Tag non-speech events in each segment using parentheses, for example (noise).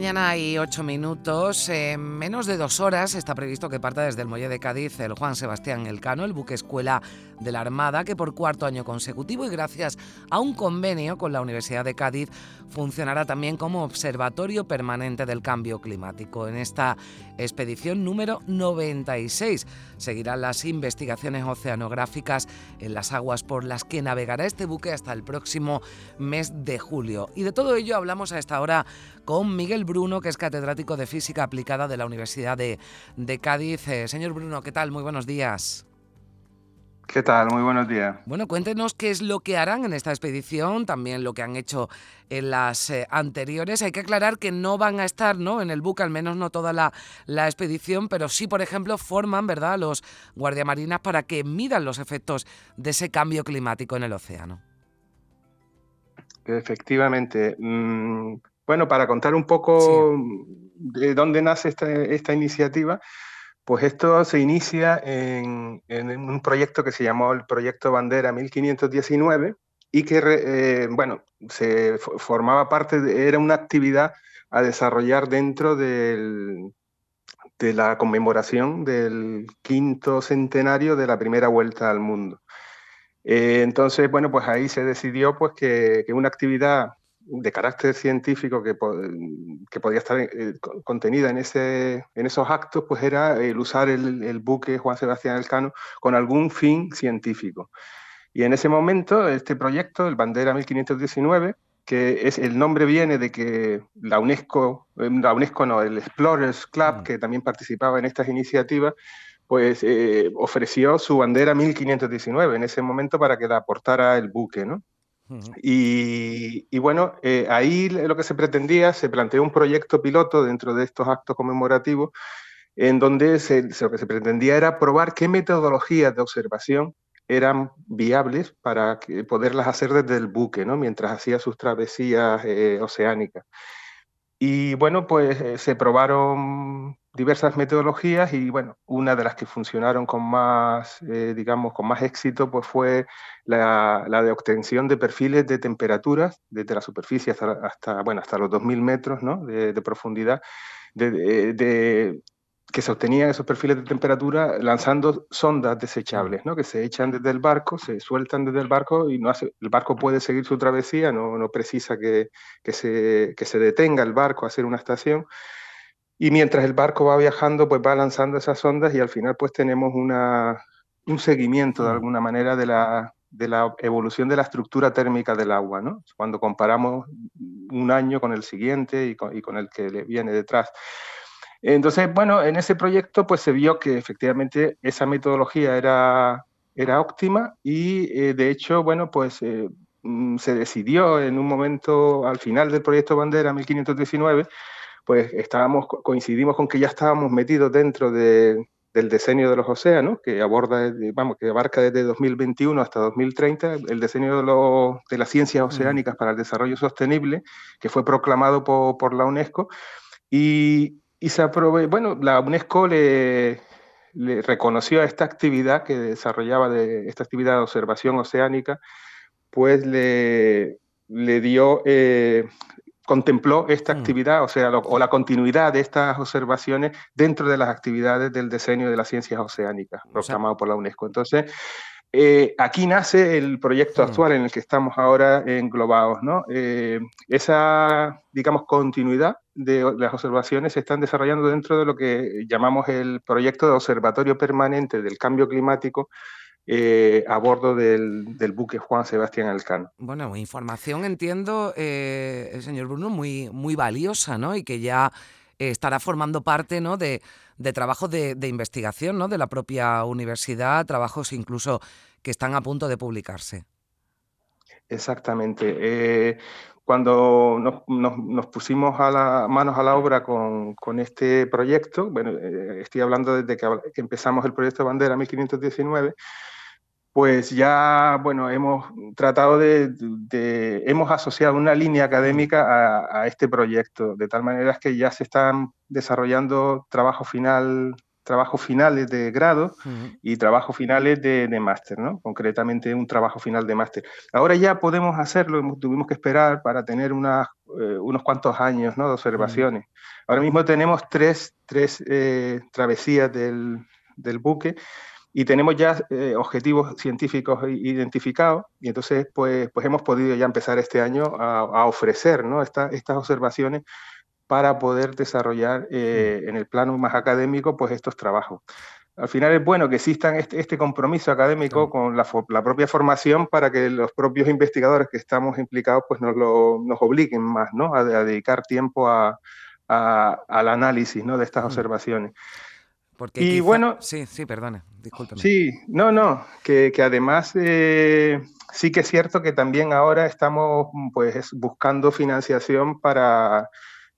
Mañana y 8 minutos. En menos de dos horas está previsto que parta desde el Muelle de Cádiz el Juan Sebastián Elcano, el buque escuela de la Armada, que por cuarto año consecutivo y gracias a un convenio con la Universidad de Cádiz funcionará también como observatorio permanente del cambio climático. En esta expedición número 96 seguirán las investigaciones oceanográficas en las aguas por las que navegará este buque hasta el próximo mes de julio. Y de todo ello hablamos a esta hora con Miguel Bruno, que es catedrático de Física Aplicada de la Universidad de, Cádiz. Eh, señor Bruno, ¿qué tal? Muy buenos días. ¿Qué tal? Muy buenos días. Bueno, cuéntenos qué es lo que harán en esta expedición, también lo que han hecho en las eh, anteriores. Hay que aclarar que no van a estar ¿no? en el buque, al menos no toda la, la expedición, pero sí, por ejemplo, forman ¿verdad? los guardiamarinas para que midan los efectos de ese cambio climático en el océano. Efectivamente. Mm, bueno, para contar un poco de dónde nace esta, iniciativa, pues esto se inicia en, un proyecto que se llamó el Proyecto Bandera 1519 y que, eh, bueno, se formaba parte, de, era una actividad a desarrollar dentro de la conmemoración del quinto centenario de la primera vuelta al mundo. Eh, entonces, bueno, pues ahí se decidió pues, que, que una actividad de carácter científico que, que podía estar eh, contenida en, ese, en esos actos, pues era el usar el, buque Juan Sebastián Elcano con algún fin científico. Y en ese momento, este proyecto, el Bandera 1519, que es, el nombre viene de que la UNESCO, eh, la UNESCO no, el Explorers Club, mm. que también participaba en estas iniciativas, pues eh, ofreció su bandera 1519 en ese momento para que la aportara el buque, ¿no? Y, bueno, eh, ahí lo que se pretendía, se planteó un proyecto piloto dentro de estos actos conmemorativos, en donde lo que se pretendía era probar qué metodologías de observación eran viables para poderlas hacer desde el buque, ¿no? mientras hacía sus travesías eh, oceánicas. Y bueno, pues eh, se probaron diversas metodologías y bueno, una de las que funcionaron con más, eh, digamos, con más éxito, pues fue la, de obtención de perfiles de temperaturas desde la superficie hasta, bueno, hasta los 2.000 metros ¿no? de, profundidad, de, que se obtenían esos perfiles de temperatura lanzando sondas desechables, ¿no? que se echan desde el barco, se sueltan desde el barco y no hace, el barco puede seguir su travesía, no, no precisa que, que, se, que se detenga el barco a hacer una estación y mientras el barco va viajando, pues va lanzando esas ondas y al final pues tenemos una, un seguimiento de mm. alguna manera de la, de la evolución de la estructura térmica del agua, ¿no? Cuando comparamos un año con el siguiente y con, y con el que le viene detrás. Entonces, bueno, en ese proyecto pues se vio que efectivamente esa metodología era, era óptima y eh, de hecho, bueno, pues eh, mm, se decidió en un momento al final del proyecto Bandera 1519 pues estábamos, coincidimos con que ya estábamos metidos dentro del diseño de los océanos, que aborda, vamos, que abarca desde 2021 hasta 2030 el diseño de, de las ciencias oceánicas para el desarrollo sostenible, que fue proclamado por, la UNESCO. Y, se aprobó, bueno, la UNESCO le, reconoció a esta actividad que desarrollaba, de, esta actividad de observación oceánica, pues le, le dio eh, contempló esta mm. actividad, o sea, o la continuidad de estas observaciones dentro de las actividades del diseño de las ciencias oceánicas, proclamado por la UNESCO. Entonces, eh, aquí nace el proyecto mm. actual en el que estamos ahora englobados, ¿no? Eh, esa, digamos, continuidad de las observaciones se están desarrollando dentro de lo que llamamos el proyecto de observatorio permanente del cambio climático eh, a bordo del, buque Juan Sebastián Elcano. Bueno, información entiendo, eh, señor Bruno, muy, muy valiosa, ¿no? Y que ya estará formando parte ¿no? de, de trabajos de, investigación ¿no? de la propia universidad, trabajos incluso que están a punto de publicarse. Exactamente. Eh, cuando nos, pusimos a la, manos a la obra con, este proyecto, bueno, estoy hablando desde que, empezamos el proyecto Bandera 1519, pues ya, bueno, hemos tratado de, hemos asociado una línea académica a, este proyecto, de tal manera que ya se están desarrollando trabajos final, trabajos finales de grado y trabajos finales de, máster, ¿no? Concretamente un trabajo final de máster. Ahora ya podemos hacerlo, tuvimos que esperar para tener unas, eh, unos cuantos años, ¿no? De observaciones. Ahora mismo tenemos tres, tres eh, travesías del, del buque y tenemos ya eh, objetivos científicos identificados y entonces pues, pues hemos podido ya empezar este año a, ofrecer ¿no? estas observaciones para poder desarrollar eh, en el plano más académico pues estos trabajos. Al final es bueno que exista este, este, compromiso académico con la, la, propia formación para que los propios investigadores que estamos implicados pues nos, lo, nos obliguen más ¿no? a, dedicar tiempo a, al análisis ¿no? de estas observaciones y bueno. Sí, sí, perdona, discúlpeme. Sí, no, no, que, además eh, sí que es cierto que también ahora estamos pues buscando financiación para,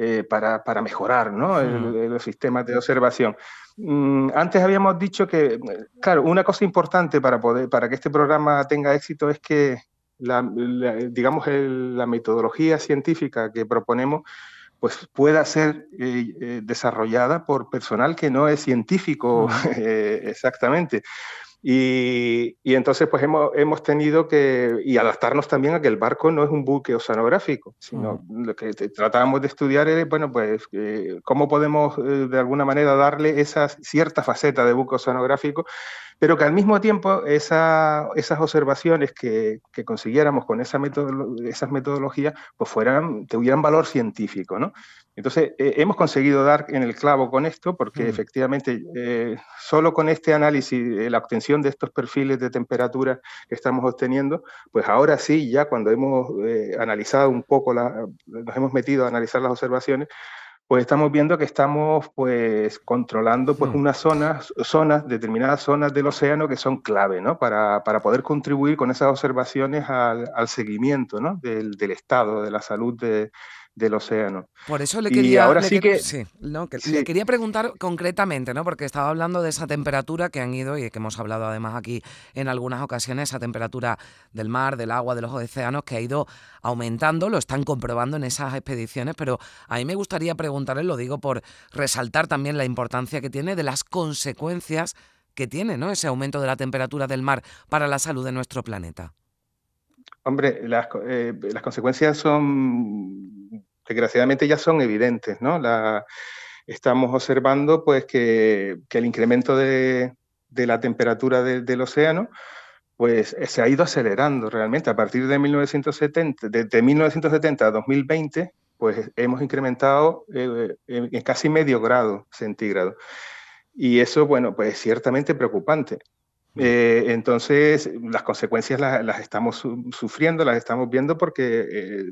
eh, para, para, mejorar ¿no? los sistemas de observación. Mm, antes habíamos dicho que, claro, una cosa importante para, poder, para que este programa tenga éxito es que la, digamos, la metodología científica que proponemos pues pueda ser eh, eh, desarrollada por personal que no es científico (laughs) exactamente. Y, entonces pues hemos, hemos, tenido que y adaptarnos también a que el barco no es un buque oceanográfico, sino lo que tratábamos de estudiar es, bueno, pues cómo podemos de alguna manera darle esa cierta faceta de buque oceanográfico pero que al mismo tiempo esa, esas observaciones que, que, consiguiéramos con esa esas metodologías pues fueran, tuvieran valor científico. ¿no? Entonces, eh, hemos conseguido dar en el clavo con esto, porque mm. efectivamente, eh, solo con este análisis, eh, la obtención de estos perfiles de temperatura que estamos obteniendo, pues ahora sí, ya cuando hemos analizado un poco, la, nos hemos metido a analizar las observaciones, pues estamos viendo que estamos pues controlando pues mm. unas zonas, zonas, determinadas zonas del océano que son clave, ¿no? Para, para poder contribuir con esas observaciones al, al seguimiento, ¿no? Del, del, estado de la salud de, del océano. Por eso le quería, ahora sí que, sí, no, que le quería preguntar concretamente, ¿no? Porque estaba hablando de esa temperatura que han ido y que hemos hablado además aquí en algunas ocasiones, esa temperatura del mar, del agua, de los océanos que ha ido aumentando, lo están comprobando en esas expediciones, pero a mí me gustaría preguntarle, lo digo por resaltar también la importancia que tiene de las consecuencias que tiene, ¿no? Ese aumento de la temperatura del mar para la salud de nuestro planeta. Hombre, las, eh, las consecuencias son desgraciadamente ya son evidentes, ¿no? estamos observando pues que, el incremento de, la temperatura del océano pues se ha ido acelerando realmente. A partir de 1970, de, 1970 a 2020, pues hemos incrementado eh, en casi medio grado centígrado. Y eso, bueno, pues es ciertamente preocupante. Eh, entonces, las consecuencias las, estamos sufriendo, las estamos viendo porque eh,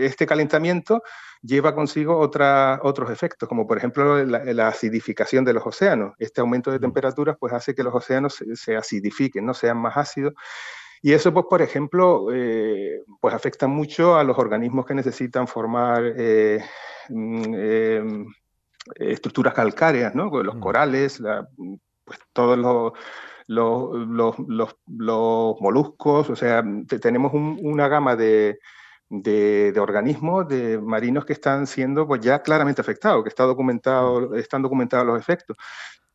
este calentamiento lleva consigo otros efectos, como por ejemplo la, acidificación de los océanos. Este aumento de temperaturas pues, hace que los océanos se, acidifiquen, no sean más ácidos. Y eso, pues, por ejemplo, eh, pues afecta mucho a los organismos que necesitan formar mm, em, estructuras calcáreas, ¿no? Los corales, pues todos los los, los, los, moluscos, o sea, tenemos una gama de, de, organismos, de marinos que están siendo pues, ya claramente afectados, que está documentado, están documentados los efectos.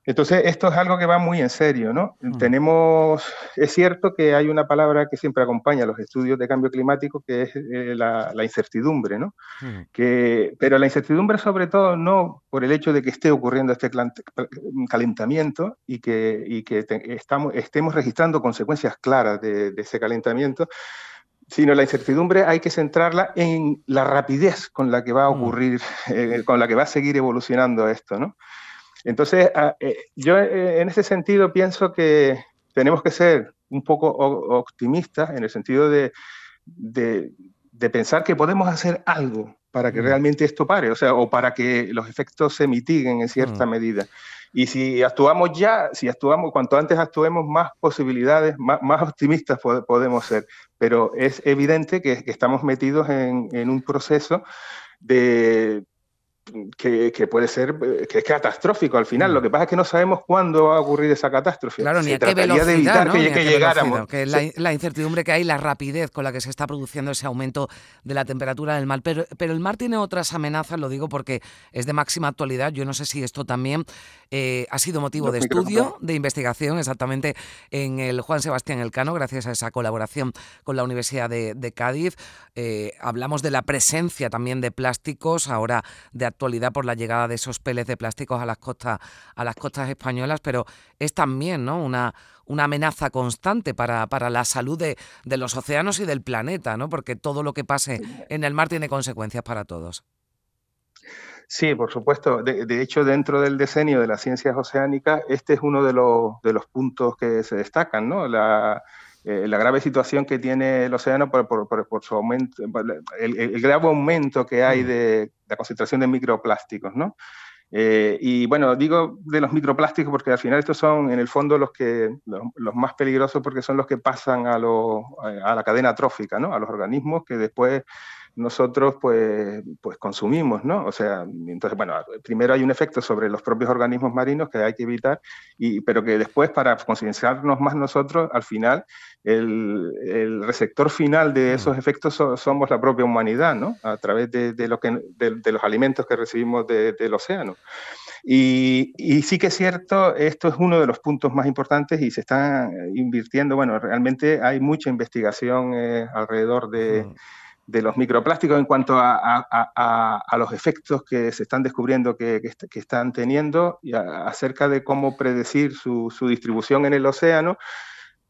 Entonces, esto es algo que va muy en serio, ¿no? Mm. Tenemos, es cierto que hay una palabra que siempre acompaña a los estudios de cambio climático, que es eh, la, incertidumbre, ¿no? Mm. Que, pero la incertidumbre sobre todo no por el hecho de que esté ocurriendo este calentamiento y que, y que estamos, estemos registrando consecuencias claras de, ese calentamiento, sino la incertidumbre hay que centrarla en la rapidez con la que va a mm. ocurrir, eh, con la que va a seguir evolucionando esto, ¿no? Entonces, ah, eh, yo eh, en ese sentido pienso que tenemos que ser un poco optimistas en el sentido de, pensar que podemos hacer algo para que mm. realmente esto pare, o sea, o para que los efectos se mitiguen en cierta mm. medida. Y si actuamos ya, si actuamos, cuanto antes actuemos, más posibilidades, más, optimistas podemos ser. Pero es evidente que, estamos metidos en, en un proceso de que, puede ser eh, que es catastrófico al final. Lo mm. que pasa es que no sabemos cuándo va a ocurrir esa catástrofe. Claro, ni a qué velocidad, de evitar que, llegáramos. Que la, incertidumbre que hay, la rapidez con la que se está produciendo ese aumento de la temperatura del mar. Pero, pero el mar tiene otras amenazas, lo digo porque es de máxima actualidad. Yo no sé si esto también eh, ha sido motivo de estudio, de investigación, exactamente en el Juan Sebastián Elcano, gracias a esa colaboración con la Universidad de, Cádiz. Eh, hablamos de la presencia también de plásticos, ahora de actualidad por la llegada de esos peles de plásticos a las costas, a las costas españolas, pero es también ¿no? una, una amenaza constante para, para la salud de, de, los océanos y del planeta, ¿no? porque todo lo que pase en el mar tiene consecuencias para todos. Sí, por supuesto. De, hecho, dentro del diseño de las ciencias oceánicas, este es uno de los, de los puntos que se destacan, ¿no? La, eh, la grave situación que tiene el océano por, por, su aumento, el, grave aumento que hay mm. de la concentración de microplásticos, ¿no? Eh, y bueno, digo de los microplásticos porque al final estos son en el fondo los, que, los, más peligrosos porque son los que pasan a, a la cadena trófica, ¿no? a los organismos que después nosotros pues, pues consumimos, ¿no? O sea, entonces, bueno, primero hay un efecto sobre los propios organismos marinos que hay que evitar, y, pero que después para concienciarnos más nosotros, al final, el, el, receptor final de esos mm. efectos somos la propia humanidad, ¿no? A través de, de lo que, de, los alimentos que recibimos del océano. Y, y, sí que es cierto, esto es uno de los puntos más importantes y se están invirtiendo, bueno, realmente hay mucha investigación eh, alrededor de... Mm de los microplásticos en cuanto a, los efectos que se están descubriendo que, están teniendo y acerca de cómo predecir su, distribución en el océano.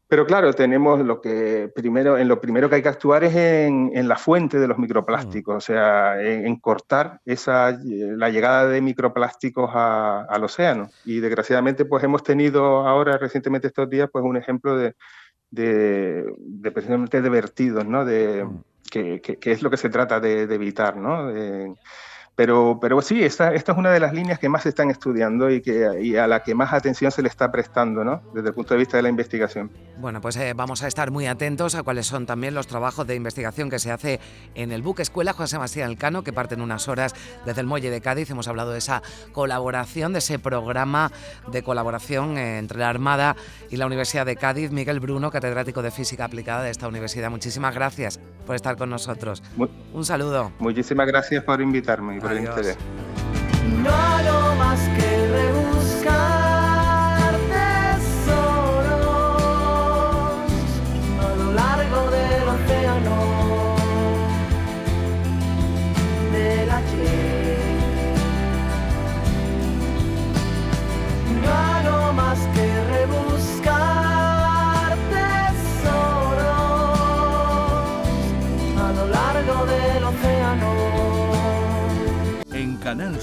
Pero claro, tenemos lo que primero, en lo primero que hay que actuar es en, la fuente de los microplásticos, o sea, en, cortar esa, la llegada de microplásticos al océano. Y desgraciadamente, pues hemos tenido ahora, recientemente estos días, pues un ejemplo de, de, de precisamente de vertidos, ¿no? De, mm que, es lo que se trata de, evitar, ¿no? Pero, pero sí, esta, esta es una de las líneas que más se están estudiando y, que, a la que más atención se le está prestando, ¿no? Desde el punto de vista de la investigación. Bueno, pues eh, vamos a estar muy atentos a cuáles son también los trabajos de investigación que se hace en el buque Escuela José Sebastián Elcano, que parten unas horas desde el muelle de Cádiz. Hemos hablado de esa colaboración, de ese programa de colaboración eh, entre la Armada y la Universidad de Cádiz. Miguel Bruno, catedrático de Física Aplicada de esta universidad. Muchísimas gracias por estar con nosotros. Un saludo. Muchísimas gracias por invitarme por el interés. No más que